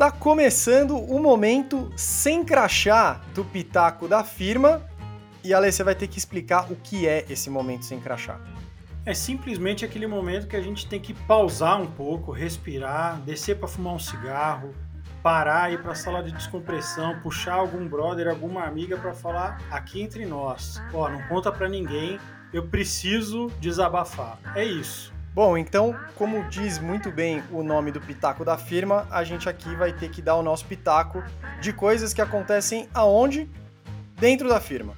Está começando o momento sem crachá do Pitaco da firma. E Ale, você vai ter que explicar o que é esse momento sem crachá. É simplesmente aquele momento que a gente tem que pausar um pouco, respirar, descer para fumar um cigarro, parar, ir para a sala de descompressão, puxar algum brother, alguma amiga para falar aqui entre nós. Ó, não conta para ninguém, eu preciso desabafar. É isso. Bom, então, como diz muito bem o nome do pitaco da firma, a gente aqui vai ter que dar o nosso pitaco de coisas que acontecem aonde? Dentro da firma.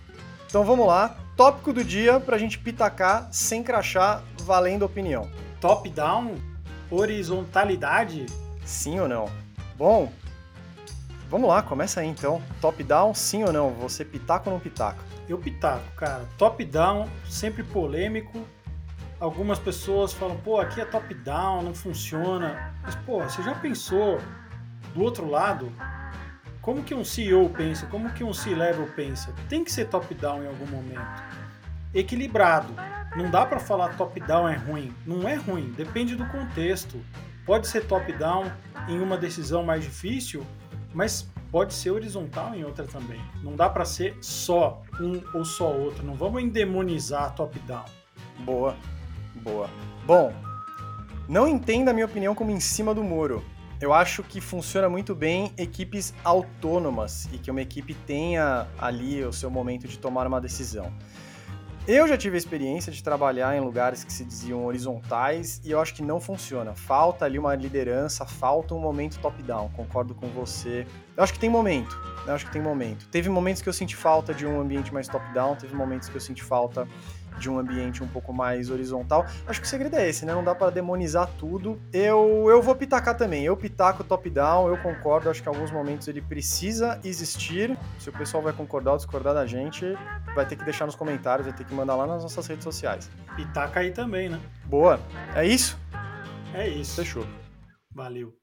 Então vamos lá, tópico do dia pra gente pitacar sem crachá, valendo opinião. Top-down? Horizontalidade? Sim ou não? Bom, vamos lá, começa aí então. Top-down, sim ou não? Você pitaco ou não pitaco? Eu pitaco, cara. Top-down, sempre polêmico, algumas pessoas falam, pô, aqui é top-down, não funciona. Mas, pô, você já pensou do outro lado? Como que um CEO pensa? Como que um C-level pensa? Tem que ser top-down em algum momento. Equilibrado. Não dá para falar top-down é ruim. Não é ruim, depende do contexto. Pode ser top-down em uma decisão mais difícil, mas pode ser horizontal em outra também. Não dá para ser só um ou só outro. Não vamos endemonizar top-down. Boa. Boa. Bom, não entenda a minha opinião como em cima do muro. Eu acho que funciona muito bem equipes autônomas e que uma equipe tenha ali o seu momento de tomar uma decisão. Eu já tive a experiência de trabalhar em lugares que se diziam horizontais e eu acho que não funciona. Falta ali uma liderança, falta um momento top-down. Concordo com você. Eu acho que tem momento. Eu acho que tem momento. Teve momentos que eu senti falta de um ambiente mais top-down, teve momentos que eu senti falta de um ambiente um pouco mais horizontal. Acho que o segredo é esse, né? Não dá para demonizar tudo. Eu, eu vou pitacar também. Eu pitaco top-down, eu concordo. Acho que em alguns momentos ele precisa existir. Se o pessoal vai concordar ou discordar da gente, vai ter que deixar nos comentários, vai ter que mandar lá nas nossas redes sociais. Pitaca aí também, né? Boa. É isso? É isso. Fechou. Valeu.